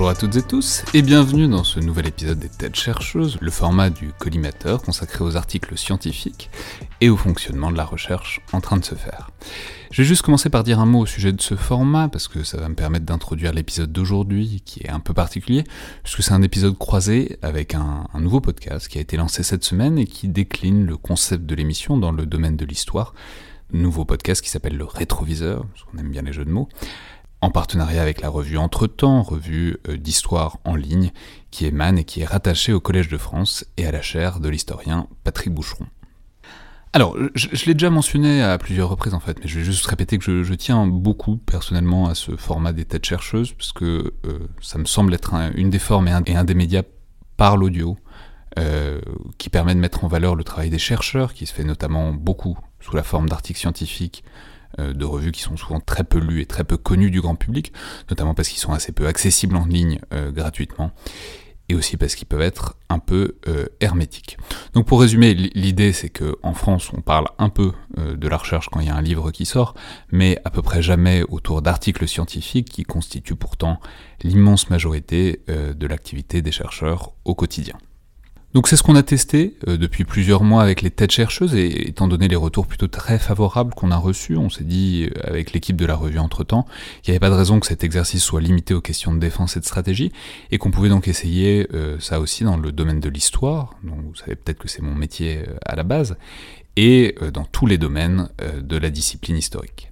Bonjour à toutes et tous, et bienvenue dans ce nouvel épisode des Têtes chercheuses, le format du collimateur consacré aux articles scientifiques et au fonctionnement de la recherche en train de se faire. Je vais juste commencer par dire un mot au sujet de ce format, parce que ça va me permettre d'introduire l'épisode d'aujourd'hui, qui est un peu particulier, puisque c'est un épisode croisé avec un, un, nouveau podcast qui a été lancé cette semaine et qui décline le concept de l'émission dans le domaine de l'histoire. Nouveau podcast qui s'appelle le rétroviseur, parce qu'on aime bien les jeux de mots, en partenariat avec la revue Entretemps, revue euh, d'histoire en ligne, qui émane et qui est rattachée au Collège de France et à la chaire de l'historien Patrick Boucheron. Alors, je, l'ai déjà mentionné à plusieurs reprises en fait, mais je vais juste répéter que je, tiens beaucoup personnellement à ce format des têtes chercheuses, parce que euh, ça me semble être une des formes et un, des médias par l'audio euh, qui permet de mettre en valeur le travail des chercheurs, qui se fait notamment beaucoup sous la forme d'articles scientifiques, de revues qui sont souvent très peu lues et très peu connues du grand public, notamment parce qu'ils sont assez peu accessibles en ligne euh, gratuitement, et aussi parce qu'ils peuvent être un peu euh, hermétiques. Donc pour résumer, l'idée c'est que en France on parle un peu de la recherche quand il y a un livre qui sort, mais à peu près jamais autour d'articles scientifiques qui constituent pourtant l'immense majorité de l'activité des chercheurs au quotidien. Donc c'est ce qu'on a testé euh, depuis plusieurs mois avec les têtes chercheuses et étant donné les retours plutôt très favorables qu'on a reçus, on s'est dit euh, avec l'équipe de la revue entre-temps qu'il n'y avait pas de raison que cet exercice soit limité aux questions de défense et de stratégie et qu'on pouvait donc essayer euh, ça aussi dans le domaine de l'histoire, donc vous savez peut-être que c'est mon métier à la base, et dans tous les domaines de la discipline historique.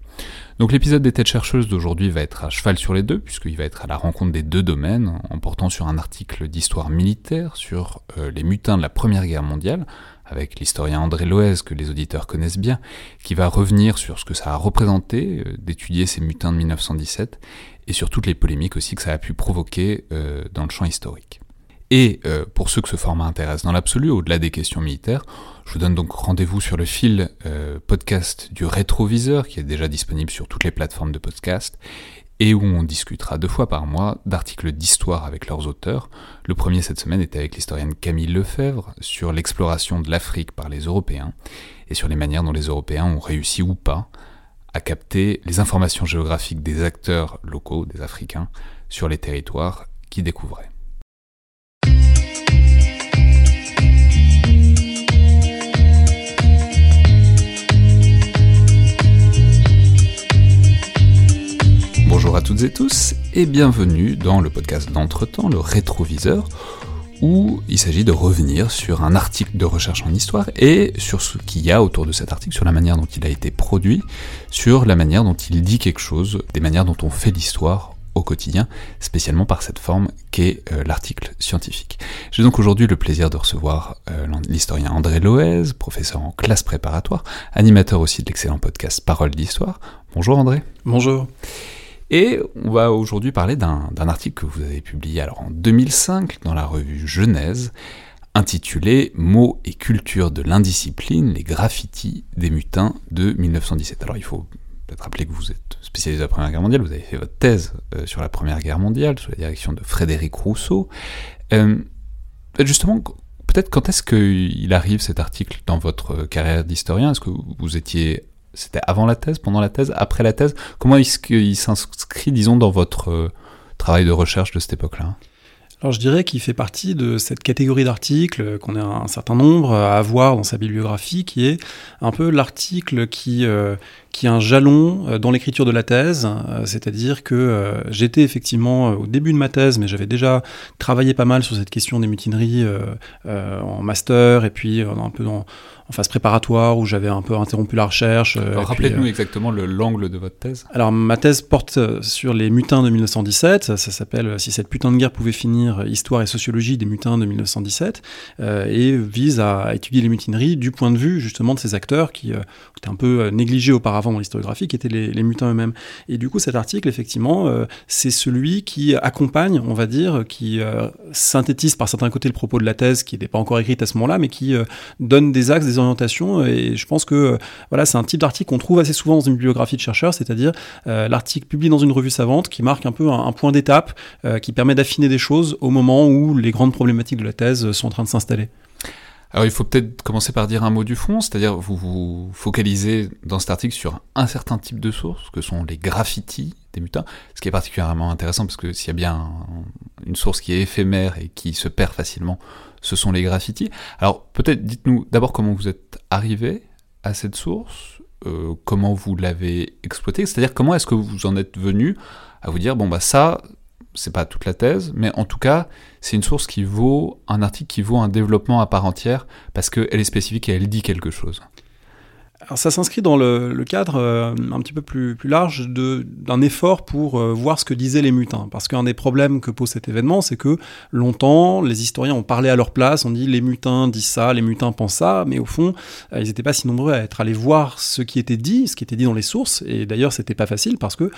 Donc l'épisode des têtes chercheuses d'aujourd'hui va être à cheval sur les deux, puisqu'il va être à la rencontre des deux domaines, en portant sur un article d'histoire militaire sur euh, les mutins de la Première Guerre mondiale, avec l'historien André Loez, que les auditeurs connaissent bien, qui va revenir sur ce que ça a représenté euh, d'étudier ces mutins de 1917, et sur toutes les polémiques aussi que ça a pu provoquer euh, dans le champ historique. Et euh, pour ceux que ce format intéresse dans l'absolu, au-delà des questions militaires, je vous donne donc rendez-vous sur le fil euh, podcast du rétroviseur, qui est déjà disponible sur toutes les plateformes de podcast, et où on discutera deux fois par mois d'articles d'histoire avec leurs auteurs. Le premier cette semaine était avec l'historienne Camille Lefebvre sur l'exploration de l'Afrique par les Européens, et sur les manières dont les Européens ont réussi ou pas à capter les informations géographiques des acteurs locaux, des Africains, sur les territoires qu'ils découvraient. Bonjour à toutes et tous et bienvenue dans le podcast d'entretemps, le rétroviseur, où il s'agit de revenir sur un article de recherche en histoire et sur ce qu'il y a autour de cet article, sur la manière dont il a été produit, sur la manière dont il dit quelque chose, des manières dont on fait l'histoire au quotidien, spécialement par cette forme qu'est euh, l'article scientifique. J'ai donc aujourd'hui le plaisir de recevoir euh, l'historien André Loez, professeur en classe préparatoire, animateur aussi de l'excellent podcast Parole d'Histoire. Bonjour André. Bonjour. Et on va aujourd'hui parler d'un article que vous avez publié alors en 2005 dans la revue Genèse, intitulé Mots et culture de l'indiscipline, les graffitis des mutins de 1917. Alors il faut peut-être rappeler que vous êtes spécialisé de la Première Guerre mondiale, vous avez fait votre thèse euh, sur la Première Guerre mondiale, sous la direction de Frédéric Rousseau. Euh, justement, peut-être quand est-ce qu'il arrive cet article dans votre carrière d'historien? Est-ce que vous étiez c'était avant la thèse, pendant la thèse, après la thèse. Comment est-ce qu'il s'inscrit, disons, dans votre euh, travail de recherche de cette époque-là? Alors je dirais qu'il fait partie de cette catégorie d'articles qu'on a un certain nombre à avoir dans sa bibliographie, qui est un peu l'article qui, euh, qui est un jalon euh, dans l'écriture de la thèse, c'est-à-dire que j'étais effectivement au début de ma thèse, mais j'avais déjà travaillé pas mal sur cette question des mutineries en master et puis un peu dans en phase préparatoire où j'avais un peu interrompu la recherche. Euh, rappelez-nous euh, exactement l'angle de votre thèse. Alors ma thèse porte euh, sur les mutins de 1917. Ça, s'appelle Si cette putain de guerre pouvait finir, histoire et sociologie des mutins de 1917, et vise à étudier les mutineries du point de vue justement de ces acteurs qui étaient un peu négligés auparavant dans l'historiographie, qui étaient les, les, mutins eux-mêmes. Et du coup cet article effectivement, c'est celui qui accompagne, on va dire, qui synthétise par certains côtés le propos de la thèse qui n'était pas encore écrite à ce moment-là, mais qui donne des axes, des orientations. Et je pense que euh, voilà, c'est un type d'article qu'on trouve assez souvent dans une bibliographie de chercheurs, c'est-à-dire euh, l'article publié dans une revue savante qui marque un peu un, point d'étape, euh, qui permet d'affiner des choses au moment où les grandes problématiques de la thèse sont en train de s'installer. Alors il faut peut-être commencer par dire un mot du fond, c'est-à-dire vous vous focalisez dans cet article sur un certain type de sources, que sont les graffitis des mutins, ce qui est particulièrement intéressant parce que s'il y a bien une source qui est éphémère et qui se perd facilement, ce sont les graffitis. Alors peut-être dites-nous d'abord comment vous êtes arrivé à cette source, euh, comment vous l'avez exploitée, c'est-à-dire comment est-ce que vous en êtes venu à vous dire bon bah ça c'est pas toute la thèse, mais en tout cas, c'est une source qui vaut un article qui vaut un développement à part entière parce qu'elle est spécifique et elle dit quelque chose. Alors ça s'inscrit dans le, cadre euh, un petit peu plus, plus large d'un effort pour euh, voir ce que disaient les mutins. Parce qu'un des problèmes que pose cet événement, c'est que longtemps, les historiens ont parlé à leur place, on dit les mutins disent ça, les mutins pensent ça, mais au fond, euh, ils n'étaient pas si nombreux à être allés voir ce qui était dit, ce qui était dit dans les sources. Et d'ailleurs, c'était pas facile parce que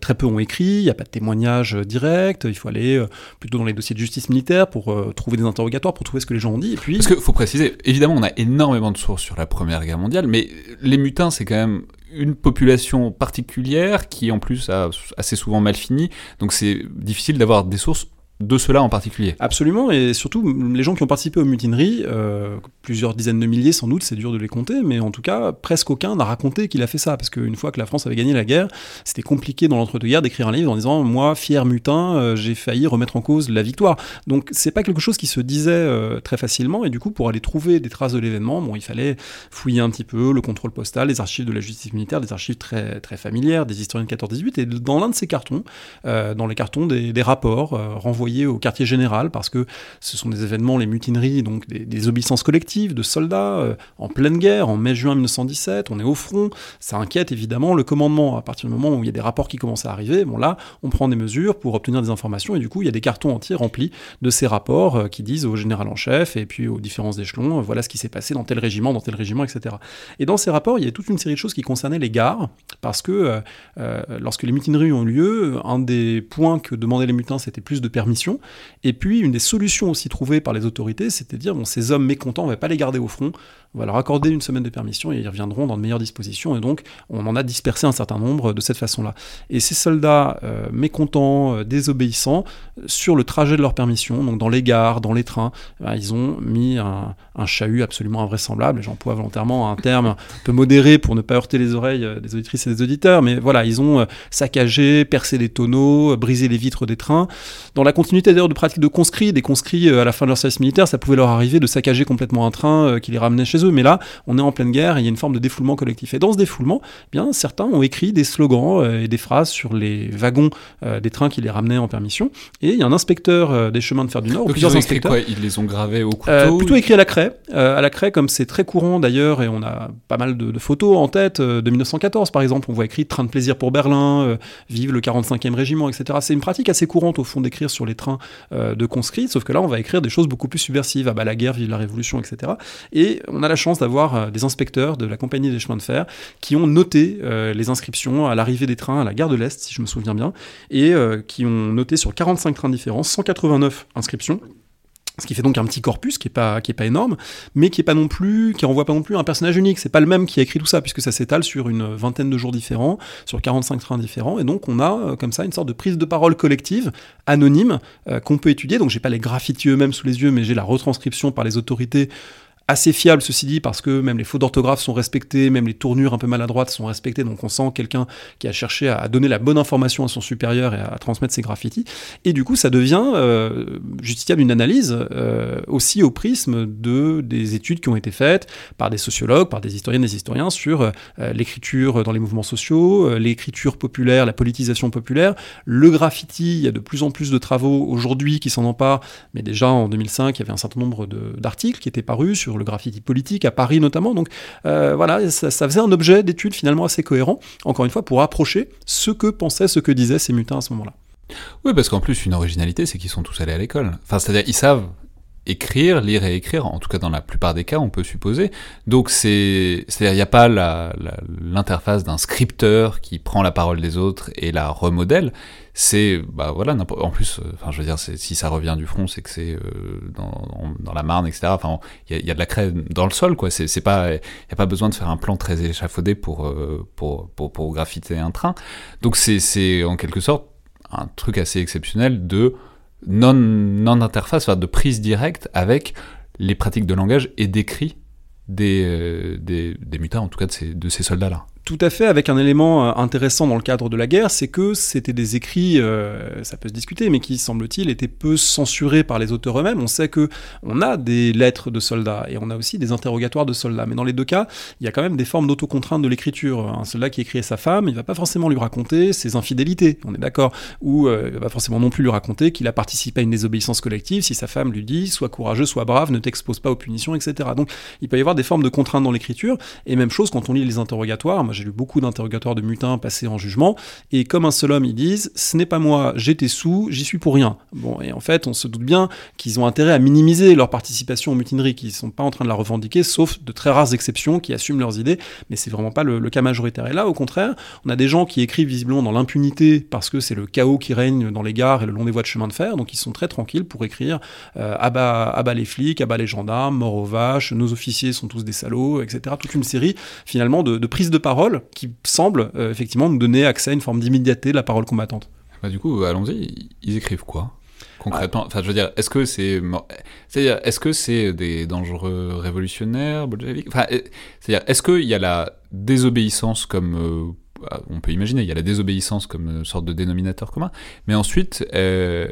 très peu ont écrit, il n'y a pas de témoignages directs, il faut aller plutôt dans les dossiers de justice militaire pour trouver des interrogatoires, pour trouver ce que les gens ont dit. Et puis... Parce qu'il faut préciser, évidemment, on a énormément de sources sur la Première Guerre mondiale, mais les mutins, c'est quand même une population particulière qui en plus a assez souvent mal fini, donc c'est difficile d'avoir des sources de cela en particulier. Absolument, et surtout les gens qui ont participé aux mutineries, euh, plusieurs dizaines de milliers sans doute, c'est dur de les compter, mais en tout cas, presque aucun n'a raconté qu'il a fait ça, parce qu'une fois que la France avait gagné la guerre, c'était compliqué dans l'entre-deux-guerres d'écrire un livre en disant moi, fier mutin, euh, j'ai failli remettre en cause la victoire. Donc c'est pas quelque chose qui se disait euh, très facilement, et du coup, pour aller trouver des traces de l'événement, bon, il fallait fouiller un petit peu le contrôle postal, les archives de la justice militaire, des archives très, très familières, des historiens de 14-18, et dans l'un de ces cartons, dans les cartons des, des rapports renvoyés au quartier général parce que ce sont des événements, les mutineries, donc des, obéissances collectives de soldats euh, en pleine guerre en mai-juin 1917. On est au front, ça inquiète évidemment le commandement. À partir du moment où il y a des rapports qui commencent à arriver, bon là, on prend des mesures pour obtenir des informations et du coup, il y a des cartons entiers remplis de ces rapports euh, qui disent au général en chef et puis aux différents échelons, euh, voilà ce qui s'est passé dans tel régiment, dans tel régiment, etc. Et dans ces rapports, il y a toute une série de choses qui concernaient les gares parce que lorsque les mutineries ont eu lieu, un des points que demandaient les mutins, c'était plus de permis et puis, une des solutions aussi trouvées par les autorités, c'était de dire, bon, ces hommes mécontents, on va pas les garder au front, on va leur accorder une semaine de permission et ils reviendront dans de meilleures dispositions. Et donc, on en a dispersé un certain nombre de cette façon-là. Et ces soldats euh, mécontents, euh, désobéissants, sur le trajet de leur permission, donc dans les gares, dans les trains, ben, ils ont mis un, chahut absolument invraisemblable. J'emploie volontairement un terme un peu modéré pour ne pas heurter les oreilles euh, des auditrices et des auditeurs, mais voilà, ils ont saccagé, percé les tonneaux, brisé les vitres des trains. Dans la continuité d'ailleurs de pratiques de conscrits, des conscrits à la fin de leur service militaire, ça pouvait leur arriver de saccager complètement un train qui les ramenait chez eux mais là, on est en pleine guerre et il y a une forme de défoulement collectif. Et dans ce défoulement, eh bien, certains ont écrit des slogans euh, et des phrases sur les wagons euh, des trains qui les ramenaient en permission. Et il y a un inspecteur euh, des chemins de fer du Nord, plusieurs ils inspecteurs. Quoi? Ils les ont gravés au couteau Plutôt écrit à la craie. à la craie, comme c'est très courant d'ailleurs, et on a pas mal de, photos en tête de 1914 par exemple, on voit écrit Train de plaisir pour Berlin, Vive le 45e régiment, etc. C'est une pratique assez courante au fond d'écrire sur les trains de conscrits, sauf que là on va écrire des choses beaucoup plus subversives, ah bah la guerre, vive la révolution, etc. Et on a la chance d'avoir euh, des inspecteurs de la compagnie des chemins de fer qui ont noté euh, les inscriptions à l'arrivée des trains à la gare de l'Est, si je me souviens bien, et euh, qui ont noté sur 45 trains différents 189 inscriptions ce qui fait donc un petit corpus qui est pas qui est pas énorme, mais qui est pas non plus qui renvoie pas non plus un personnage unique. C'est pas le même qui a écrit tout ça puisque ça s'étale sur une vingtaine de jours différents, sur 45 trains différents, et donc on a comme ça une sorte de prise de parole collective anonyme qu'on peut étudier. Donc j'ai pas les graffitis eux-mêmes sous les yeux, mais j'ai la retranscription par les autorités assez fiable ceci dit parce que même les fautes d'orthographe sont respectées, même les tournures un peu maladroites sont respectées, donc on sent quelqu'un qui a cherché à donner la bonne information à son supérieur et à, transmettre ses graffitis. Et du coup, ça devient euh, justiciable d'une analyse euh, aussi au prisme de des études qui ont été faites par des sociologues, par des historiennes, des historiens sur euh, l'écriture dans les mouvements sociaux, euh, l'écriture populaire, la politisation populaire, le graffiti. Il y a de plus en plus de travaux aujourd'hui qui s'en emparent, mais déjà en 2005, il y avait un certain nombre d'articles qui étaient parus sur le graffiti politique, à Paris notamment. Donc euh, voilà, ça, faisait un objet d'étude finalement assez cohérent, encore une fois, pour approcher ce que pensaient, ce que disaient ces mutins à ce moment-là. Oui, parce qu'en plus, une originalité, c'est qu'ils sont tous allés à l'école. Enfin, c'est-à-dire, ils savent écrire, lire et écrire, en tout cas dans la plupart des cas, on peut supposer. Donc c'est, c'est-à-dire il n'y a pas l'interface d'un scripteur qui prend la parole des autres et la remodèle. C'est, bah voilà, en plus, euh, enfin je veux dire, si ça revient du front, c'est que c'est euh, dans, la Marne, etc. Enfin, il y, y, a de la craie dans le sol, quoi. C'est, pas, il n'y a pas besoin de faire un plan très échafaudé pour, euh, pour, pour, graffiter un train. Donc c'est, en quelque sorte un truc assez exceptionnel de non, non interface, de prise directe avec les pratiques de langage et d'écrit des, des, en tout cas de ces, de ces soldats-là. Tout à fait, avec un élément euh, intéressant dans le cadre de la guerre, c'est que c'était des écrits, euh, ça peut se discuter, mais qui, semble-t-il, étaient peu censurés par les auteurs eux-mêmes. On sait que on a des lettres de soldats et on a aussi des interrogatoires de soldats, mais dans les deux cas, il y a quand même des formes d'autocontrainte de l'écriture. Un soldat qui écrit à sa femme, il va pas forcément lui raconter ses infidélités, on est d'accord, ou euh, il va pas forcément non plus lui raconter qu'il a participé à une désobéissance collective si sa femme lui dit sois courageux, sois brave, ne t'expose pas aux punitions, etc. Donc il peut y avoir des formes de contraintes dans l'écriture, et même chose quand on lit les interrogatoires j'ai lu beaucoup d'interrogatoires de mutins passés en jugement, et comme un seul homme, ils disent ce n'est pas moi, j'étais sous, j'y suis pour rien. Bon, et en fait, on se doute bien qu'ils ont intérêt à minimiser leur participation aux mutineries, qu'ils ne sont pas en train de la revendiquer, sauf de très rares exceptions qui assument leurs idées, mais c'est vraiment pas le, cas majoritaire. Et là, au contraire, on a des gens qui écrivent visiblement dans l'impunité parce que c'est le chaos qui règne dans les gares et le long des voies de chemin de fer, donc ils sont très tranquilles pour écrire euh, les flics, abat les gendarmes, mort aux vaches, nos officiers sont tous des salauds, etc. Toute une série finalement de, de prises de parole qui semble euh, effectivement nous donner accès à une forme d'immédiateté de la parole combattante. Bah, du coup, allons-y, ils écrivent quoi concrètement? Enfin, je veux dire, est-ce que c'est, c'est-à-dire, est-ce que c'est des dangereux révolutionnaires Enfin, c'est-à-dire, est-ce qu'il y a la désobéissance comme euh, on peut imaginer, il y a la désobéissance comme une sorte de dénominateur commun, mais ensuite, euh,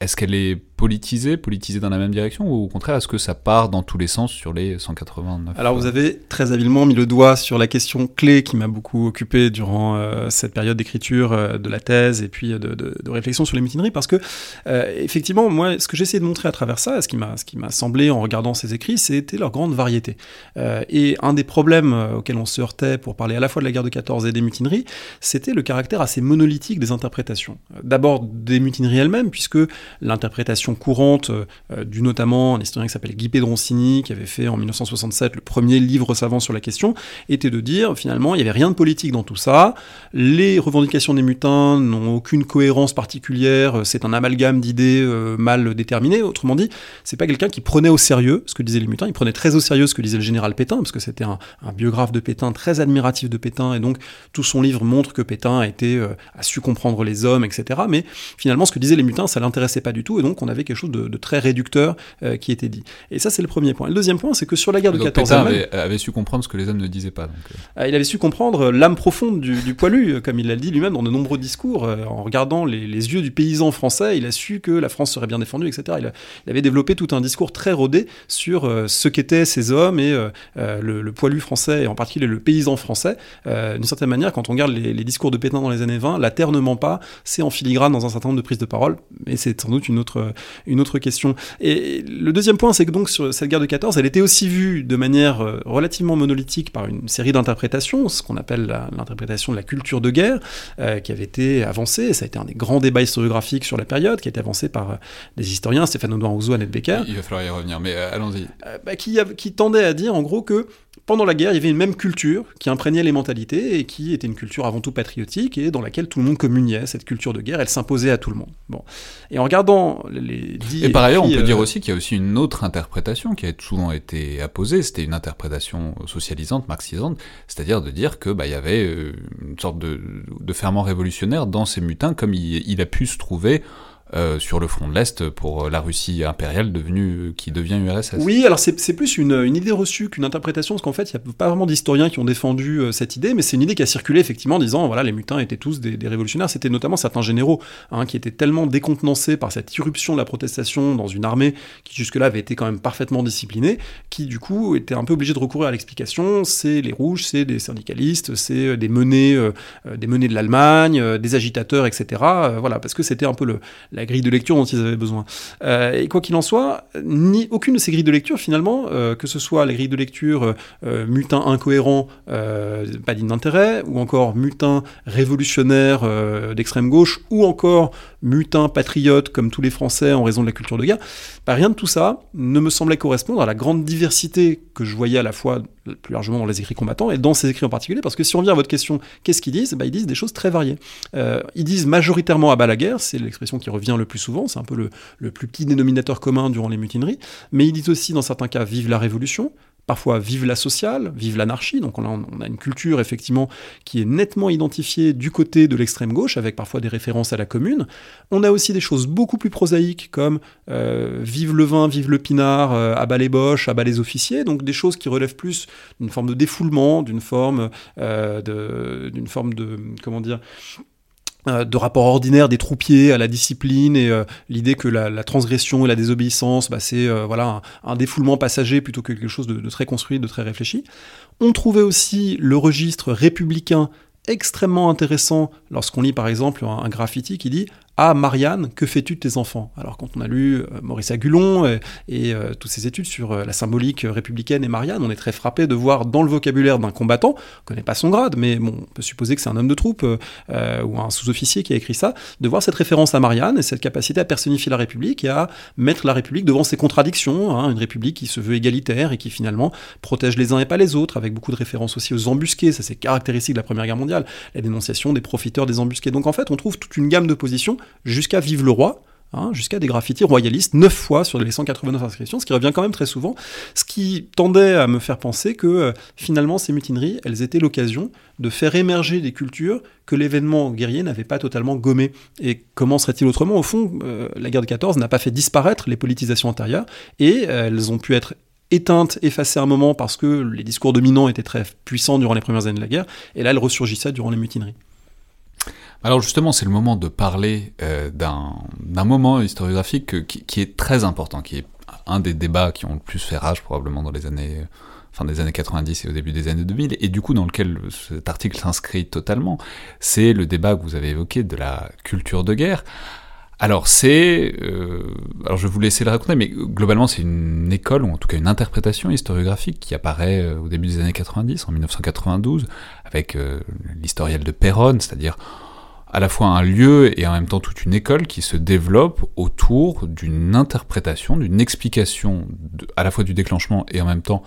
est-ce qu'elle est politisé, politisé dans la même direction, ou au contraire, est-ce que ça part dans tous les sens sur les 189 Alors vous avez très habilement mis le doigt sur la question clé qui m'a beaucoup occupé durant euh, cette période d'écriture euh, de la thèse et puis de, de, de, réflexion sur les mutineries, parce que euh, effectivement, moi, ce que j'essaie de montrer à travers ça, ce qui m'a semblé en regardant ces écrits, c'était leur grande variété. et un des problèmes auxquels on se heurtait pour parler à la fois de la guerre de 14 et des mutineries, c'était le caractère assez monolithique des interprétations. D'abord des mutineries elles-mêmes, puisque l'interprétation courante, euh, du notamment un historien qui s'appelle Guy Pedroncini, qui avait fait en 1967 le premier livre savant sur la question, était de dire finalement il n'y avait rien de politique dans tout ça, les revendications des mutins n'ont aucune cohérence particulière, c'est un amalgame d'idées euh, mal déterminées, autrement dit, c'est pas quelqu'un qui prenait au sérieux ce que disaient les mutins, il prenait très au sérieux ce que disait le général Pétain, parce que c'était un, biographe de Pétain très admiratif de Pétain, et donc tout son livre montre que Pétain a, été, euh, a su comprendre les hommes, etc. Mais finalement, ce que disaient les mutins, ça l'intéressait pas du tout, et donc on avait quelque chose de, très réducteur euh, qui était dit. Et ça, c'est le premier point. le deuxième point, c'est que sur la guerre de 14 Pétain avait, avait, su comprendre ce que les hommes ne disaient pas. Euh. Ah, il avait su comprendre l'âme profonde du, poilu, comme il l'a dit lui-même dans de nombreux discours. Euh, en regardant les, yeux du paysan français, il a su que la France serait bien défendue, etc. Il, avait développé tout un discours très rodé sur ce qu'étaient ces hommes et le, poilu français, et en particulier le paysan français. D'une certaine manière, quand on regarde les, les, discours de Pétain dans les années 20, la terre ne ment pas, c'est en filigrane dans un certain nombre de prises de parole, mais c'est sans doute une autre, une autre question. Et le deuxième point, c'est que donc sur cette guerre de 14, elle était aussi vue de manière euh, relativement monolithique par une série d'interprétations, ce qu'on appelle l'interprétation de la culture de guerre, euh, qui avait été avancée, ça a été un des grands débats historiographiques sur la période, qui a été avancé par euh, des historiens, Stéphane Audouin Rousseau, Annette Becker. Il va falloir y revenir, mais allons-y. Bah, qui, qui tendait à dire en gros que pendant la guerre, il y avait une même culture qui imprégnait les mentalités et qui était une culture avant tout patriotique et dans laquelle tout le monde communiait. Cette culture de guerre, elle s'imposait à tout le monde. Bon. Et en regardant les Et par ailleurs, on peut dire euh, aussi qu'il y a aussi une autre interprétation qui a souvent été apposée. C'était une interprétation socialisante, marxisante, c'est-à-dire de dire que bah, il y avait euh, une sorte de, de ferment révolutionnaire dans ces mutins, comme il, il a pu se trouver euh, sur le front de l'Est pour euh, la Russie impériale devenue, qui devient URSS. Oui, alors c'est plus une, idée reçue qu'une interprétation, parce qu'en fait, il n'y a pas vraiment d'historiens qui ont défendu euh, cette idée, mais c'est une idée qui a circulé effectivement en disant, voilà, les mutins étaient tous des, des révolutionnaires. C'était notamment certains généraux hein, qui étaient tellement décontenancés par cette irruption de la protestation dans une armée qui jusque-là avait été quand même parfaitement disciplinée, qui du coup étaient un peu obligés de recourir à l'explication. C'est les rouges, c'est des syndicalistes, c'est des menées, des menées de l'Allemagne, des agitateurs, etc. voilà, parce que c'était un peu le la grille de lecture dont ils avaient besoin. Euh, et quoi qu'il en soit, ni aucune de ces grilles de lecture, finalement, euh, que ce soit les grilles de lecture euh, mutin incohérent, pas digne d'intérêt, ou encore mutin révolutionnaire d'extrême gauche, ou encore mutin patriote comme tous les Français en raison de la culture de guerre, bah, rien de tout ça ne me semblait correspondre à la grande diversité que je voyais à la fois plus largement dans les écrits combattants et dans ces écrits en particulier, parce que si on vient à votre question, qu'est-ce qu'ils disent? Bah, Ils disent des choses très variées. ils disent majoritairement à bas la guerre, c'est l'expression qui revient le plus souvent, c'est un peu le, plus petit dénominateur commun durant les mutineries, mais ils disent aussi dans certains cas vive la révolution, parfois vive la sociale, vive l'anarchie. Donc on a, une culture effectivement qui est nettement identifiée du côté de l'extrême gauche, avec parfois des références à la commune. On a aussi des choses beaucoup plus prosaïques comme euh, vive le vin, vive le pinard, euh, abat les boches, abat les officiers. Donc des choses qui relèvent plus d'une forme de défoulement, d'une forme, euh, d'une forme de comment dire de rapport ordinaire des troupiers à la discipline et euh, l'idée que la, transgression et la désobéissance, bah, c'est euh, voilà un, défoulement passager plutôt que quelque chose de, de, très construit, de très réfléchi. On trouvait aussi le registre républicain extrêmement intéressant lorsqu'on lit par exemple un, graffiti qui dit ah Marianne, que fais-tu de tes enfants? Alors quand on a lu euh, Maurice Agulon euh, et, euh, toutes ses études sur la symbolique républicaine et Marianne, on est très frappé de voir dans le vocabulaire d'un combattant, on ne connaît pas son grade, mais bon, on peut supposer que c'est un homme de troupe ou un sous-officier qui a écrit ça, de voir cette référence à Marianne et cette capacité à personnifier la République et à mettre la République devant ses contradictions, hein, une République qui se veut égalitaire et qui finalement protège les uns et pas les autres, avec beaucoup de références aussi aux embusqués, ça c'est caractéristique de la Première Guerre mondiale, la dénonciation des profiteurs des embusqués. Donc en fait, on trouve toute une gamme de positions jusqu'à Vive le Roi, hein, jusqu'à des graffitis royalistes, 9 fois sur les 189 inscriptions, ce qui revient quand même très souvent, ce qui tendait à me faire penser que euh, finalement ces mutineries, elles étaient l'occasion de faire émerger des cultures que l'événement guerrier n'avait pas totalement gommées. Et comment serait-il autrement? Au fond, euh, la guerre de 14 n'a pas fait disparaître les politisations intérieures, et euh, elles ont pu être éteintes, effacées un moment parce que les discours dominants étaient très puissants durant les premières années de la guerre, et là elles ressurgissaient durant les mutineries. Alors justement, c'est le moment de parler euh, d'un moment historiographique qui, est très important, qui est un des débats qui ont le plus fait rage probablement dans les années fin des années 90 et au début des années 2000, et du coup dans lequel cet article s'inscrit totalement, c'est le débat que vous avez évoqué de la culture de guerre. Alors c'est, euh, alors je vais vous laisser le raconter, mais globalement c'est une école ou en tout cas une interprétation historiographique qui apparaît euh, au début des années 90, en 1992, avec l'historiel de Perron, c'est-à-dire à la fois un lieu et en même temps toute une école qui se développe autour d'une interprétation, d'une explication à la fois du déclenchement et en même temps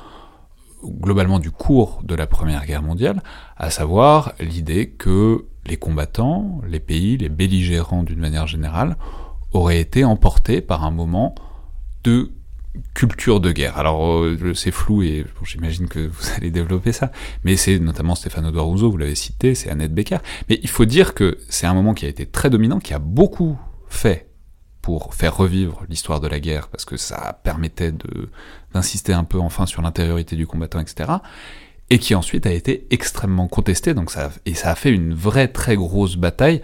globalement du cours de la Première Guerre mondiale, à savoir l'idée que les combattants, les pays, les belligérants d'une manière générale, auraient été emportés par un moment de culture de guerre. Alors euh, c'est flou et j'imagine que vous allez développer ça, mais c'est notamment Stéphane Rousseau, vous l'avez cité, c'est Annette Becker. Mais il faut dire que c'est un moment qui a été très dominant, qui a beaucoup fait pour faire revivre l'histoire de la guerre, parce que ça permettait de d'insister un peu enfin sur l'intériorité du combattant, etc. Et qui ensuite a été extrêmement contesté, donc ça et ça a fait une vraie très grosse bataille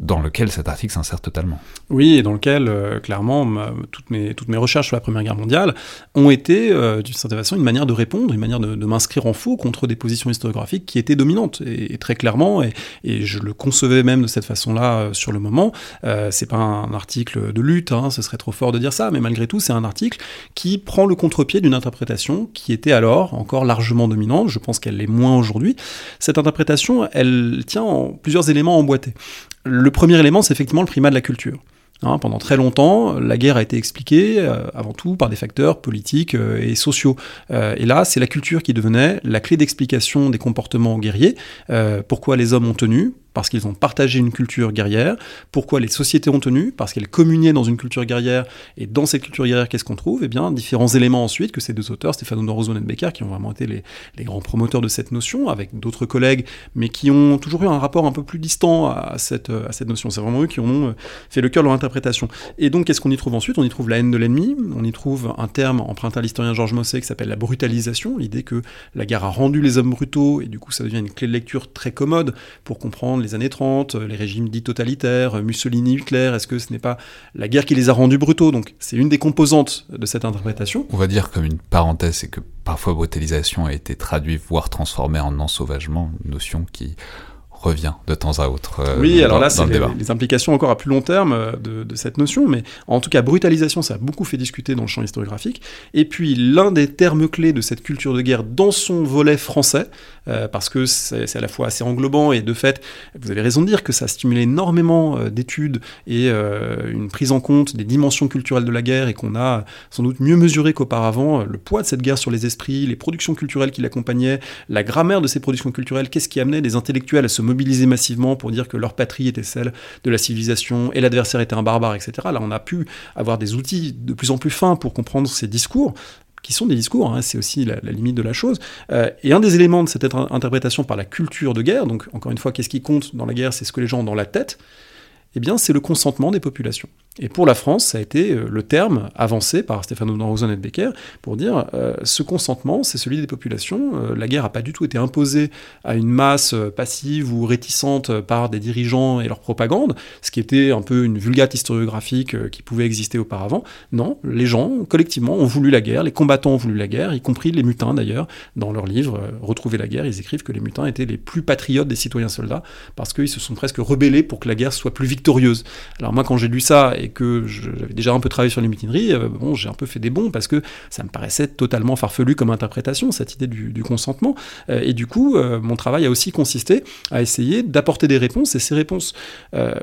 dans lequel cet article s'insère totalement. Oui, et dans lequel, euh, clairement, toutes, mes, toutes mes recherches sur la Première Guerre mondiale ont été, euh, d'une certaine façon, une manière de répondre, une manière de, m'inscrire en faux contre des positions historiographiques qui étaient dominantes, et, très clairement, et, je le concevais même de cette façon-là euh, sur le moment. c'est pas un article de lutte, hein, ce serait trop fort de dire ça, mais malgré tout, c'est un article qui prend le contre-pied d'une interprétation qui était alors encore largement dominante, je pense qu'elle l'est moins aujourd'hui. Cette interprétation, elle tient en plusieurs éléments emboîtés. Le premier élément, c'est effectivement le primat de la culture. Hein, pendant très longtemps, la guerre a été expliquée euh, avant tout par des facteurs politiques euh, et sociaux. Euh, et là, c'est la culture qui devenait la clé d'explication des comportements guerriers. pourquoi les hommes ont tenu? Parce qu'ils ont partagé une culture guerrière. Pourquoi les sociétés ont tenu Parce qu'elles communiaient dans une culture guerrière. Et dans cette culture guerrière, qu'est-ce qu'on trouve? Eh bien, différents éléments ensuite que ces deux auteurs, Stéphane Rousseau et Becker, qui ont vraiment été les, grands promoteurs de cette notion, avec d'autres collègues, mais qui ont toujours eu un rapport un peu plus distant à cette, notion. C'est vraiment eux qui ont fait le cœur de leur interprétation. Et donc, qu'est-ce qu'on y trouve ensuite? On y trouve la haine de l'ennemi, on y trouve un terme emprunté à l'historien Georges Mosset qui s'appelle la brutalisation, l'idée que la guerre a rendu les hommes brutaux, et du coup, ça devient une clé de lecture très commode pour comprendre les années 30, les régimes dits totalitaires, Mussolini, Hitler, est-ce que ce n'est pas la guerre qui les a rendus brutaux? Donc c'est une des composantes de cette interprétation. On va dire comme une parenthèse, c'est que parfois brutalisation a été traduit, voire transformée en ensauvagement, une notion qui revient de temps à autre. Euh, oui, alors là, c'est les, implications encore à plus long terme euh, de, cette notion, mais en tout cas, brutalisation, ça a beaucoup fait discuter dans le champ historiographique. Et puis, l'un des termes clés de cette culture de guerre dans son volet français, euh, parce que c'est à la fois assez englobant et de fait, vous avez raison de dire que ça a stimulé énormément d'études et une prise en compte des dimensions culturelles de la guerre et qu'on a sans doute mieux mesuré qu'auparavant le poids de cette guerre sur les esprits, les productions culturelles qui l'accompagnaient, la grammaire de ces productions culturelles, qu'est-ce qui amenait des intellectuels à se mobilisés massivement pour dire que leur patrie était celle de la civilisation et l'adversaire était un barbare, etc. Là, on a pu avoir des outils de plus en plus fins pour comprendre ces discours qui sont des discours, hein, c'est aussi la, limite de la chose. Euh, et un des éléments de cette interprétation par la culture de guerre, donc encore une fois, qu'est-ce qui compte dans la guerre, c'est ce que les gens ont dans la tête, eh bien, c'est le consentement des populations. Et pour la France, ça a été euh, le terme avancé par Stéphane Rosen et Becker pour dire euh, ce consentement, c'est celui des populations. Euh, la guerre n'a pas du tout été imposée à une masse passive ou réticente par des dirigeants et leur propagande, ce qui était un peu une vulgate historiographique qui pouvait exister auparavant. Non, les gens, collectivement, ont voulu la guerre, les combattants ont voulu la guerre, y compris les mutins d'ailleurs. Dans leur livre Retrouver la guerre, ils écrivent que les mutins étaient les plus patriotes des citoyens soldats parce qu'ils se sont presque rebellés pour que la guerre soit plus victorieuse. Alors moi, quand j'ai lu ça et que j'avais déjà un peu travaillé sur les mutineries, euh, bon, j'ai un peu fait des bons parce que ça me paraissait totalement farfelu comme interprétation, cette idée du, consentement. Euh, et du coup, euh, mon travail a aussi consisté à essayer d'apporter des réponses, et ces réponses,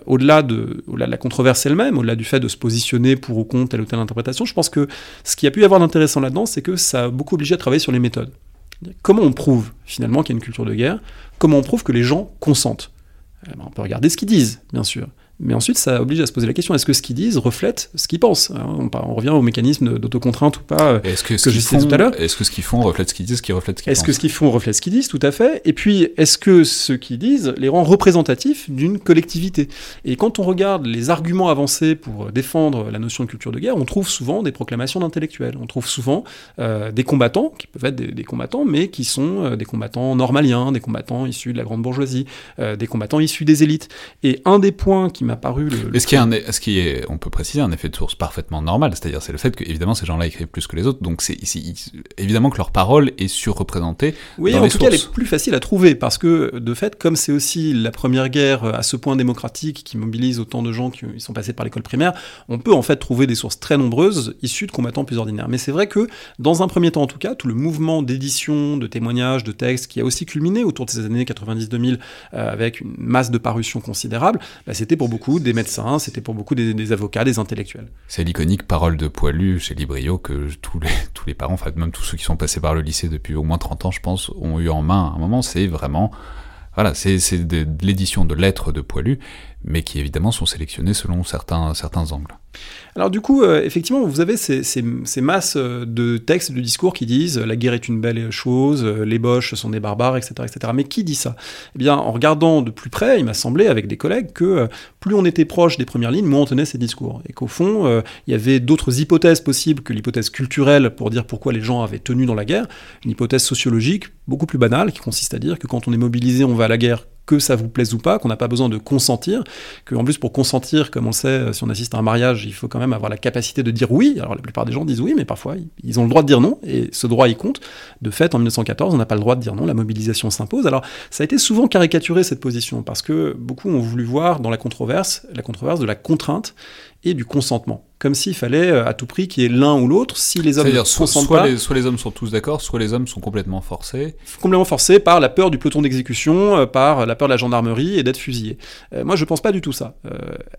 au-delà de, la controverse elle-même, au-delà du fait de se positionner pour ou contre telle ou telle interprétation, je pense que ce qui a pu y avoir d'intéressant là-dedans, c'est que ça a beaucoup obligé à travailler sur les méthodes. Comment on prouve finalement qu'il y a une culture de guerre? Comment on prouve que les gens consentent? On peut regarder ce qu'ils disent, bien sûr. Mais ensuite, ça oblige à se poser la question est-ce que ce qu'ils disent reflète ce qu'ils pensent? On, on, revient au mécanisme d'autocontrainte ou pas est-ce que, ce que je tout à l'heure. Est-ce que ce qu'ils font reflète ce qu'ils disent, qu'ils reflète ce qu'ils Est-ce que ce qu'ils font reflète ce qu'ils disent Tout à fait. Et puis, est-ce que ce qu'ils disent les rend représentatifs d'une collectivité? Et quand on regarde les arguments avancés pour défendre la notion de culture de guerre, on trouve souvent des proclamations d'intellectuels. On trouve souvent euh, des combattants, qui peuvent être des, combattants, mais qui sont euh, des combattants normaliens, des combattants issus de la grande bourgeoisie, euh, des combattants issus des élites. Et un des points qui m'a paru le. Est-ce qu'il y a un, est-ce qu'il on peut préciser un effet de source parfaitement normal, c'est-à-dire c'est le fait que évidemment ces gens-là écrivent plus que les autres, donc c'est, évidemment que leur parole est surreprésentée. Oui, en tout cas, elle est plus facile à trouver parce que de fait, comme c'est aussi la première guerre à ce point démocratique qui mobilise autant de gens qui sont passés par l'école primaire, on peut en fait trouver des sources très nombreuses issues de combattants plus ordinaires. Mais c'est vrai que dans un premier temps, en tout cas, tout le mouvement d'édition, de témoignages, de textes qui a aussi culminé autour de ces années 90-2000 euh, avec une masse de parutions considérable, bah, c'était pour beaucoup des médecins, c'était pour beaucoup des, avocats, des intellectuels. C'est l'iconique parole de Poilu chez Librio que tous les, tous les parents, enfin même tous ceux qui sont passés par le lycée depuis au moins 30 ans, je pense, ont eu en main à un moment. C'est vraiment, voilà, c'est de, de l'édition de lettres de Poilu, mais qui évidemment sont sélectionnées selon certains, certains angles. Alors du coup, euh, effectivement, vous avez ces, masses euh, de textes, de discours qui disent euh, la guerre est une belle chose, les Boches sont des barbares, etc., etc. Mais qui dit ça? Eh bien, en regardant de plus près, il m'a semblé avec des collègues que plus on était proche des premières lignes, moins on tenait ces discours, et qu'au fond, il y avait d'autres hypothèses possibles que l'hypothèse culturelle pour dire pourquoi les gens avaient tenu dans la guerre, une hypothèse sociologique beaucoup plus banale qui consiste à dire que quand on est mobilisé, on va à la guerre que ça vous plaise ou pas, qu'on n'a pas besoin de consentir, que en plus pour consentir, comme on sait, euh, si on assiste à un mariage, il faut quand même avoir la capacité de dire oui. Alors la plupart des gens disent oui, mais parfois ils ont le droit de dire non, et ce droit il compte. De fait, en 1914, on n'a pas le droit de dire non, la mobilisation s'impose. Alors ça a été souvent caricaturé cette position, parce que beaucoup ont voulu voir dans la controverse la controverse de la contrainte et du consentement comme s'il fallait euh, à tout prix qu'il y ait l'un ou l'autre. Si les hommes ne consentent soit pas, les, soit les hommes sont tous d'accord, soit les hommes sont complètement forcés. Complètement forcés par la peur du peloton d'exécution, euh, par la peur de la gendarmerie et d'être fusillé. Euh, moi, je pense pas du tout ça.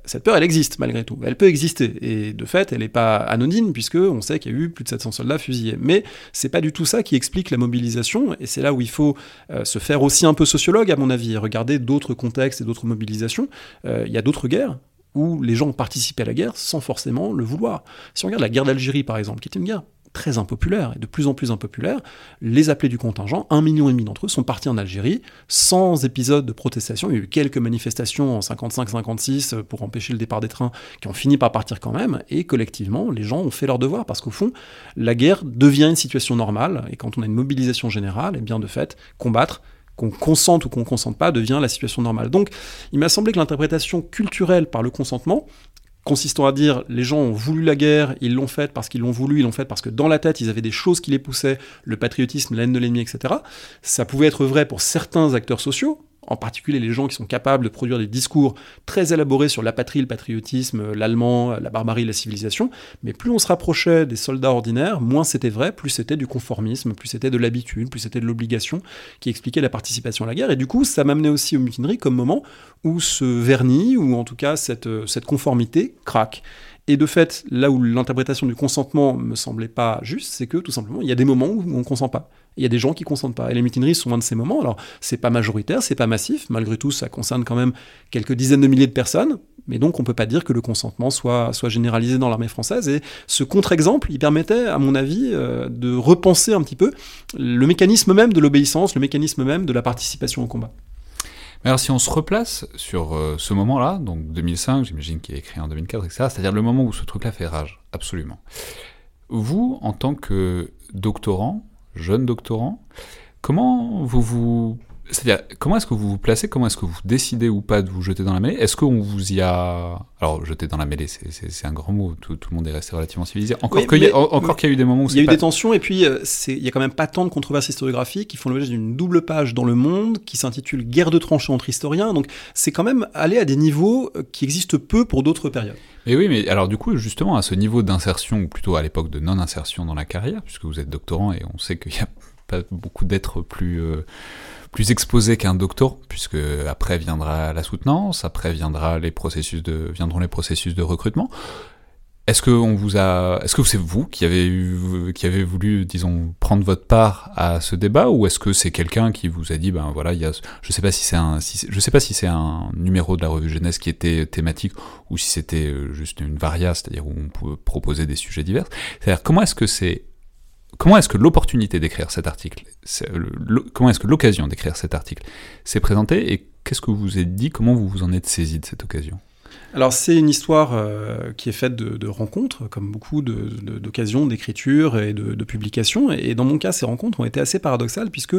cette peur, elle existe malgré tout. Elle peut exister et de fait, elle n'est pas anodine puisque on sait qu'il y a eu plus de 700 soldats fusillés. Mais c'est pas du tout ça qui explique la mobilisation et c'est là où il faut se faire aussi un peu sociologue à mon avis, et regarder d'autres contextes et d'autres mobilisations. Il y a d'autres guerres où les gens ont participé à la guerre sans forcément le vouloir. Si on regarde la guerre d'Algérie, par exemple, qui était une guerre très impopulaire et de plus en plus impopulaire, les appelés du contingent, un million et demi d'entre eux, sont partis en Algérie sans épisode de protestation. Il y a eu quelques manifestations en 55-56 pour empêcher le départ des trains qui ont fini par partir quand même, et collectivement, les gens ont fait leur devoir parce qu'au fond, la guerre devient une situation normale, et quand on a une mobilisation générale, et eh bien de fait, combattre, qu'on consente ou qu'on consente pas devient la situation normale. Donc, il m'a semblé que l'interprétation culturelle par le consentement, consistant à dire les gens ont voulu la guerre, ils l'ont faite parce qu'ils l'ont voulu, ils l'ont faite parce que dans la tête ils avaient des choses qui les poussaient, le patriotisme, la haine de l'ennemi, etc. Ça pouvait être vrai pour certains acteurs sociaux, en particulier les gens qui sont capables de produire des discours très élaborés sur la patrie, le patriotisme, l'allemand, la barbarie, la civilisation, mais plus on se rapprochait des soldats ordinaires, moins c'était vrai, plus c'était du conformisme, plus c'était de l'habitude, plus c'était de l'obligation qui expliquait la participation à la guerre, et du coup ça m'amenait aussi aux mutineries comme moment où ce vernis, ou en tout cas cette, cette conformité, craque. Et de fait, là où l'interprétation du consentement me semblait pas juste, c'est que tout simplement, il y a des moments où on consent pas. Il y a des gens qui consentent pas. Et les mutineries sont un de ces moments. Alors, c'est pas majoritaire, c'est pas massif. Malgré tout, ça concerne quand même quelques dizaines de milliers de personnes. Mais donc, on ne peut pas dire que le consentement soit, soit généralisé dans l'armée française. Et ce contre-exemple, il permettait, à mon avis, euh, de repenser un petit peu le mécanisme même de l'obéissance, le mécanisme même de la participation au combat. Alors si on se replace sur euh, ce moment-là, donc 2005, j'imagine qu'il est écrit en 2004, etc., c'est-à-dire le moment où ce truc-là fait rage, absolument. Vous, en tant que doctorant, jeune doctorant, comment vous vous c'est-à-dire, comment est-ce que vous vous placez Comment est-ce que vous décidez ou pas de vous jeter dans la mêlée? Est-ce qu'on vous y a... Alors, jeter dans la mêlée, c'est un grand mot. Tout, le monde est resté relativement civilisé. Encore qu'il y, a eu des moments où Il y a eu des tensions, et puis euh, il y a quand même pas tant de controverses historiographiques qui font l'objet d'une double page dans Le Monde qui s'intitule Guerre de tranchées entre historiens. Donc, c'est quand même aller à des niveaux euh, qui existent peu pour d'autres périodes. Et oui, mais alors du coup, justement, à ce niveau d'insertion, ou plutôt à l'époque de non-insertion dans la carrière, puisque vous êtes doctorant et on sait qu'il n'y a pas beaucoup d'êtres plus... Euh, plus exposé qu'un docteur, puisque après viendra la soutenance, après viendra les processus de, viendront les processus de recrutement. Est-ce que on vous a, est-ce que c'est vous qui avez qui avez voulu, disons, prendre votre part à ce débat, ou est-ce que c'est quelqu'un qui vous a dit, ben voilà, il y a, je sais pas si c'est un, je sais pas si c'est un numéro de la revue jeunesse qui était thématique, ou si c'était euh, juste une varia, c'est-à-dire où on pouvait proposer des sujets divers. C'est-à-dire comment est-ce que c'est comment est-ce que l'opportunité d'écrire cet article, comment est-ce que l'occasion d'écrire cet article s'est présentée et qu'est-ce que vous vous êtes dit, comment vous vous en êtes saisi de cette occasion? Alors c'est une histoire euh, qui est faite de, rencontres, comme beaucoup d'occasions, d'écriture et de, publications. Et dans mon cas, ces rencontres ont été assez paradoxales puisque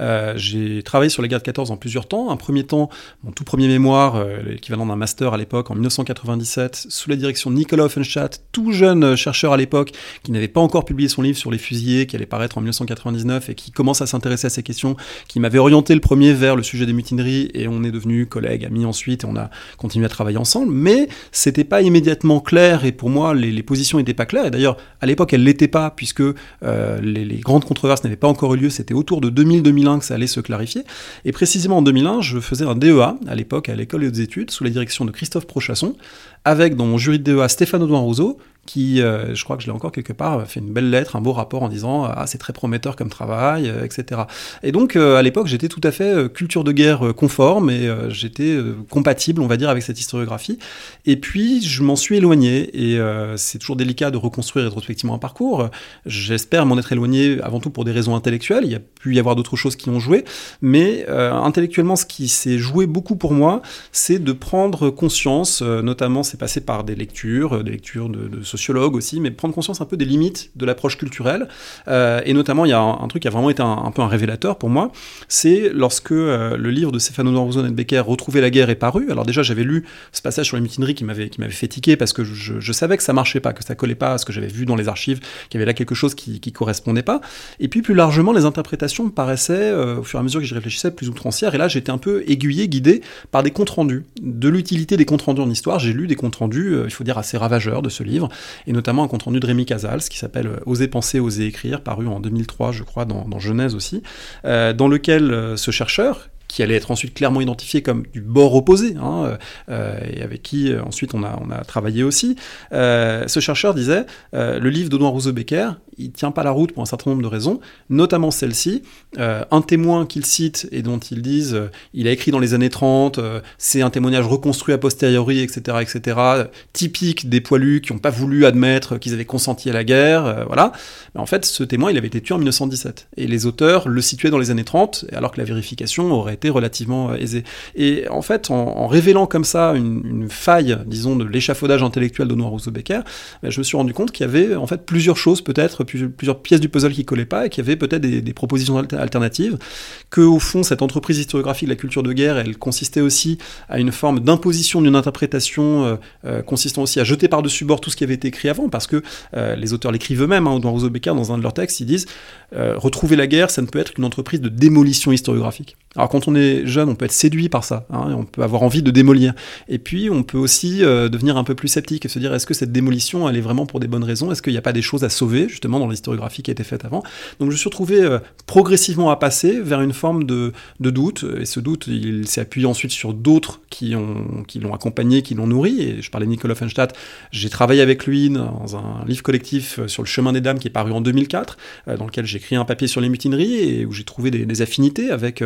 euh, j'ai travaillé sur les guerres de 14 en plusieurs temps. Un premier temps, mon tout premier mémoire, euh, l'équivalent d'un master à l'époque, en 1997, sous la direction de Nicolas Offenstadt, tout jeune chercheur à l'époque, qui n'avait pas encore publié son livre sur les fusillés, qui allait paraître en 1999 et qui commence à s'intéresser à ces questions, qui m'avait orienté le premier vers le sujet des mutineries et on est devenus collègues, amis ensuite et on a continué à travailler ensemble mais c'était pas immédiatement clair et pour moi les, positions n'étaient pas claires. Et d'ailleurs, à l'époque, elles l'étaient pas puisque euh, les, grandes controverses n'avaient pas encore eu lieu. C'était autour de 2000-2001 que ça allait se clarifier. Et précisément en 2001, je faisais un DEA à l'époque à l'école des études sous la direction de Christophe Prochasson, avec dans mon jury de DEA Stéphane Audouin Rousseau, qui, euh, je crois que je l'ai encore quelque part, fait une belle lettre, un beau rapport en disant ah c'est très prometteur comme travail, euh, etc. Et donc euh, à l'époque j'étais tout à fait culture de guerre conforme et j'étais compatible, on va dire, avec cette historiographie. Et puis je m'en suis éloigné et c'est toujours délicat de reconstruire rétrospectivement un parcours. J'espère m'en être éloigné avant tout pour des raisons intellectuelles. Il y a pu y avoir d'autres choses qui ont joué, mais intellectuellement ce qui s'est joué beaucoup pour moi, c'est de prendre conscience, notamment c'est passé par des lectures, des lectures de, de sociologue aussi, mais prendre conscience un peu des limites de l'approche culturelle. Euh, et notamment, il y a un, truc qui a vraiment été un, peu un révélateur pour moi, c'est lorsque euh, le livre de Stefano Norzon Becker, Retrouver la guerre, est paru. Alors déjà, j'avais lu ce passage sur les mutineries qui m'avait fait tiquer parce que je, savais que ça marchait pas, que ça collait pas à ce que j'avais vu dans les archives, qu'il y avait là quelque chose qui, qui correspondait pas. Et puis plus largement, les interprétations me paraissaient, euh, au fur et à mesure que j'y réfléchissais, plus outrancières. Et là, j'étais un peu aiguillé, guidé par des comptes rendus, de l'utilité des comptes rendus en histoire. J'ai lu des comptes rendus, il faut dire assez ravageurs de ce livre, et notamment un compte rendu de Rémi Casals qui s'appelle euh, Oser penser, oser écrire, paru en 2003, je crois, dans, Genèse aussi, euh, dans lequel euh, ce chercheur, qui allait être ensuite clairement identifié comme du bord opposé, hein, et avec qui ensuite on a, on a travaillé aussi. ce chercheur disait le livre d'Audouin Rousseau-Becker, il tient pas la route pour un certain nombre de raisons, notamment celle-ci. Euh, un témoin qu'il cite et dont ils disent euh, il a écrit dans les années 30, euh, c'est un témoignage reconstruit a posteriori, etc., etc., typique des poilus qui n'ont pas voulu admettre qu'ils avaient consenti à la guerre, voilà. En fait, ce témoin, il avait été tué en 1917. Et les auteurs le situaient dans les années 30, alors que la vérification aurait relativement aisée. Et en fait, en, révélant comme ça une, faille, disons, de l'échafaudage intellectuel Noir Rousseau-Becker, ben, je me suis rendu compte qu'il y avait en fait plusieurs choses peut-être plusieurs pièces du puzzle qui collaient pas et qu'il y avait peut-être des, propositions alternatives, que au fond cette entreprise historiographique de la culture de guerre, elle consistait aussi à une forme d'imposition d'une interprétation euh, euh, consistant aussi à jeter par-dessus bord tout ce qui avait été écrit avant, parce que euh, les auteurs l'écrivent eux-mêmes, hein, dans Rousseau Becker, dans un de leurs textes, ils disent retrouver la guerre, ça ne peut être qu'une entreprise de démolition historiographique. Alors quand on est jeune, on peut être séduit par ça, hein, on peut avoir envie de démolir, et puis on peut aussi devenir un peu plus sceptique et se dire est-ce que cette démolition elle est vraiment pour des bonnes raisons, est-ce qu'il n'y a pas des choses à sauver justement dans l'historiographie qui a été faite avant? Donc je me suis retrouvé euh, progressivement à passer vers une forme de, doute, et ce doute, il s'est appuyé ensuite sur d'autres qui l'ont accompagné, qui l'ont nourri, et je parlais de Nicolas Offenstadt, j'ai travaillé avec lui dans un livre collectif euh, sur le chemin des dames qui est paru en 2004, euh, dans lequel j'ai écrit un papier sur les mutineries, et où j'ai trouvé des, affinités avec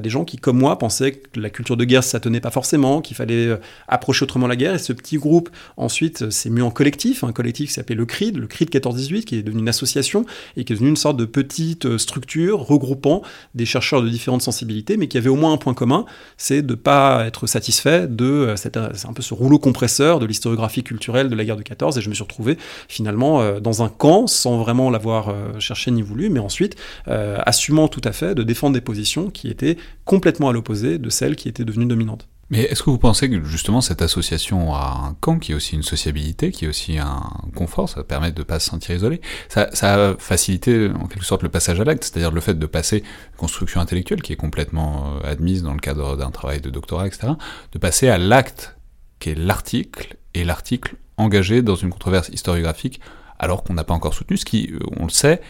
des gens qui, comme moi, pensaient que la culture de guerre, ça tenait pas forcément, qu'il fallait approcher autrement la guerre. Et ce petit groupe, ensuite, s'est mis en collectif, un collectif qui s'appelait le CRID, le CRID 14-18, qui est devenu une association et qui est devenu une sorte de petite structure regroupant des chercheurs de différentes sensibilités, mais qui avait au moins un point commun, c'est de pas être satisfait de c'est un peu ce rouleau compresseur de l'historiographie culturelle de la guerre de 14 et je me suis retrouvé finalement dans un camp sans vraiment l'avoir cherché ni voulu mais ensuite assumant tout à fait de défendre des positions qui étaient complètement à l'opposé de celles qui étaient devenues dominantes. Mais est-ce que vous pensez que justement cette association a un camp qui est aussi une sociabilité, qui est aussi un confort, ça permet de ne pas se sentir isolé? Ça, ça, a facilité en quelque sorte le passage à l'acte, c'est-à-dire le fait de passer une construction intellectuelle qui est complètement euh, admise dans le cadre d'un travail de doctorat, etc., de passer à l'acte qui est l'article, et l'article engagé dans une controverse historiographique alors qu'on n'a pas encore soutenu, ce qui, euh, on le sait,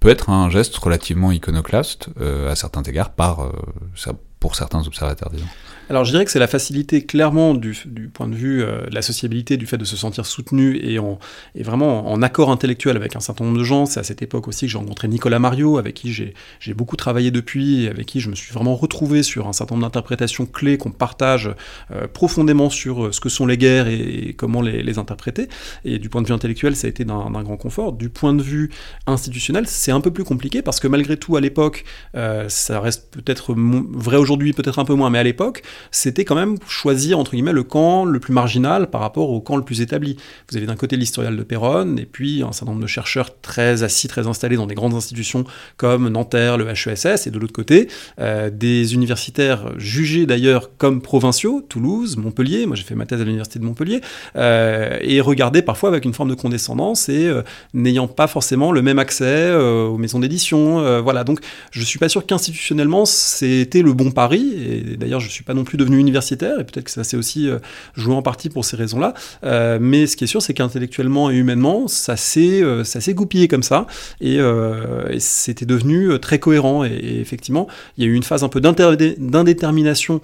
peut être un geste relativement iconoclaste euh, à certains égards par, euh, pour certains observateurs, disons. Alors je dirais que c'est la facilité clairement du, point de vue euh, de la sociabilité, du fait de se sentir soutenu et, en, et vraiment en accord intellectuel avec un certain nombre de gens. C'est à cette époque aussi que j'ai rencontré Nicolas Mario, avec qui j'ai beaucoup travaillé depuis, et avec qui je me suis vraiment retrouvé sur un certain nombre d'interprétations clés qu'on partage euh, profondément sur euh, ce que sont les guerres et, comment les, interpréter. Et du point de vue intellectuel, ça a été d'un grand confort. Du point de vue institutionnel, c'est un peu plus compliqué parce que malgré tout, à l'époque, ça reste peut-être vrai aujourd'hui, peut-être un peu moins, mais à l'époque, c'était quand même choisir, entre guillemets, le camp le plus marginal par rapport au camp le plus établi. Vous avez d'un côté l'historial de Péronne, et puis un certain nombre de chercheurs très assis, très installés dans des grandes institutions comme Nanterre, le HESS, et de l'autre côté, euh, des universitaires jugés d'ailleurs comme provinciaux, Toulouse, Montpellier, moi j'ai fait ma thèse à l'université de Montpellier, euh, et regardés parfois avec une forme de condescendance et euh, n'ayant pas forcément le même accès aux maisons d'édition. voilà, donc je suis pas sûr qu'institutionnellement c'était le bon pari, et d'ailleurs je suis pas non plus devenu universitaire, et peut-être que ça s'est aussi euh, joué en partie pour ces raisons-là. Euh, mais ce qui est sûr, c'est qu'intellectuellement et humainement, ça s'est euh, goupillé comme ça, et, c'était devenu très cohérent. et, effectivement, il y a eu une phase un peu d'indétermination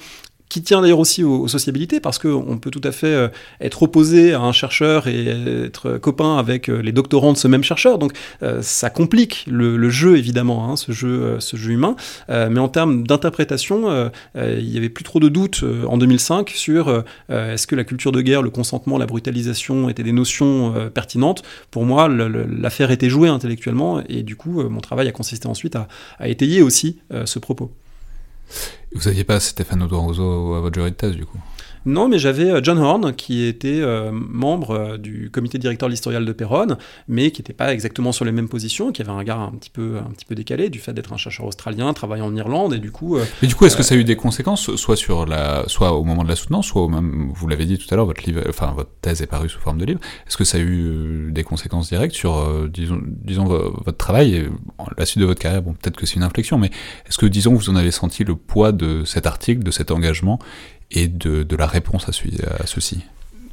qui tient d'ailleurs aussi aux, sociabilités, parce qu'on peut tout à fait euh, être opposé à un chercheur et être copain avec euh, les doctorants de ce même chercheur. Donc euh, ça complique le, jeu, évidemment, hein, ce, jeu, ce jeu humain. mais en termes d'interprétation, il n'y avait plus trop de doutes en 2005 sur est-ce que la culture de guerre, le consentement, la brutalisation étaient des notions pertinentes. Pour moi, l'affaire était jouée intellectuellement, et du coup, mon travail a consisté ensuite à étayer aussi ce propos. Vous n'aviez pas Stéphane Rousseau à votre jury de thèse, du coup? Non, mais j'avais euh, John Horn, qui était euh, membre euh, du comité directeur de l'historial de Perron, mais qui n'était pas exactement sur les mêmes positions, qui avait un regard un petit peu, un petit peu décalé du fait d'être un chercheur australien, travaillant en Irlande, et du coup... mais du coup, est-ce que ça a eu des conséquences, soit, sur la, soit au moment de la soutenance, soit au même... Vous l'avez dit tout à l'heure, votre, livre, enfin, votre thèse est parue sous forme de livre. Est-ce que ça a eu des conséquences directes sur, disons, disons, votre travail, la suite de votre carrière? Bon, peut-être que c'est une inflexion, mais est-ce que, disons, vous en avez senti le poids de cet article, de cet engagement, et de, la réponse à, ceci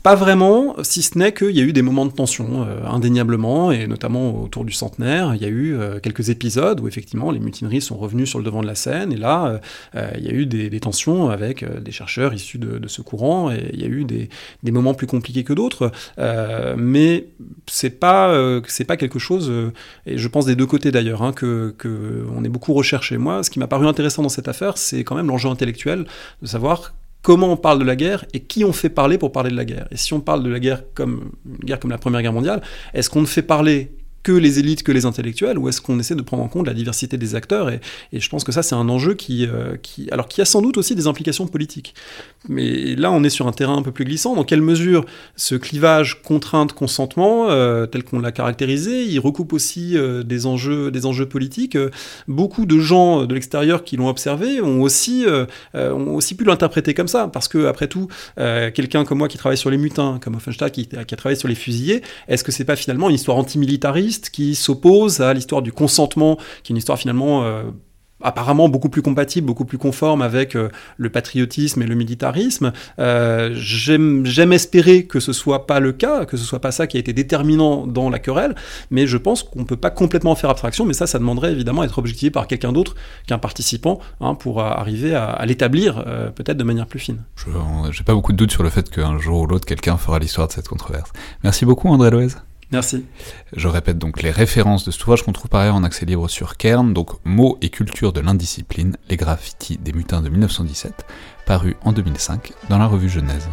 pas vraiment, si ce n'est qu'il y a eu des moments de tension, euh, indéniablement, et notamment autour du centenaire. Il y a eu euh, quelques épisodes où effectivement les mutineries sont revenues sur le devant de la scène, et là, euh, il y a eu des, tensions avec des chercheurs issus de, ce courant, et il y a eu des, moments plus compliqués que d'autres. mais c'est pas, c'est pas quelque chose, et je pense des deux côtés d'ailleurs, hein, que, que est beaucoup recherché. Moi, ce qui m'a paru intéressant dans cette affaire, c'est quand même l'enjeu intellectuel de savoir comment on parle de la guerre et qui on fait parler pour parler de la guerre. Et si on parle de la guerre comme guerre comme la Première Guerre mondiale, est-ce qu'on ne fait parler que les élites, que les intellectuels, ou est-ce qu'on essaie de prendre en compte la diversité des acteurs et, je pense que ça, c'est un enjeu qui, euh, qui, alors, qui a sans doute aussi des implications politiques. Mais là, on est sur un terrain un peu plus glissant. Dans quelle mesure ce clivage contrainte-consentement, euh, tel qu'on l'a caractérisé, il recoupe aussi euh, des, enjeux, des enjeux politiques Beaucoup de gens de l'extérieur qui l'ont observé ont aussi, ont aussi pu l'interpréter comme ça, parce que, après tout, quelqu'un comme moi qui travaille sur les mutins, comme Offenstadt qui, qui a travaillé sur les fusillés, est-ce que c'est pas finalement une histoire antimilitariste qui s'oppose à l'histoire du consentement, qui est une histoire finalement euh, apparemment beaucoup plus compatible, beaucoup plus conforme avec euh, le patriotisme et le militarisme. Euh, J'aime espérer que ce soit pas le cas, que ce soit pas ça qui a été déterminant dans la querelle, mais je pense qu'on peut pas complètement faire abstraction, mais ça, ça demanderait évidemment être objectivé par quelqu'un d'autre qu'un participant hein, pour arriver à, à l'établir peut-être de manière plus fine. Je n'ai pas beaucoup de doutes sur le fait qu'un jour ou l'autre, quelqu'un fera l'histoire de cette controverse. Merci beaucoup André Loez. Merci. Je répète donc les références de cet ouvrage qu'on trouve par ailleurs en accès libre sur Kern, donc Mots et culture de l'indiscipline, les graffitis des mutins de 1917, paru en 2005 dans la revue Genèse.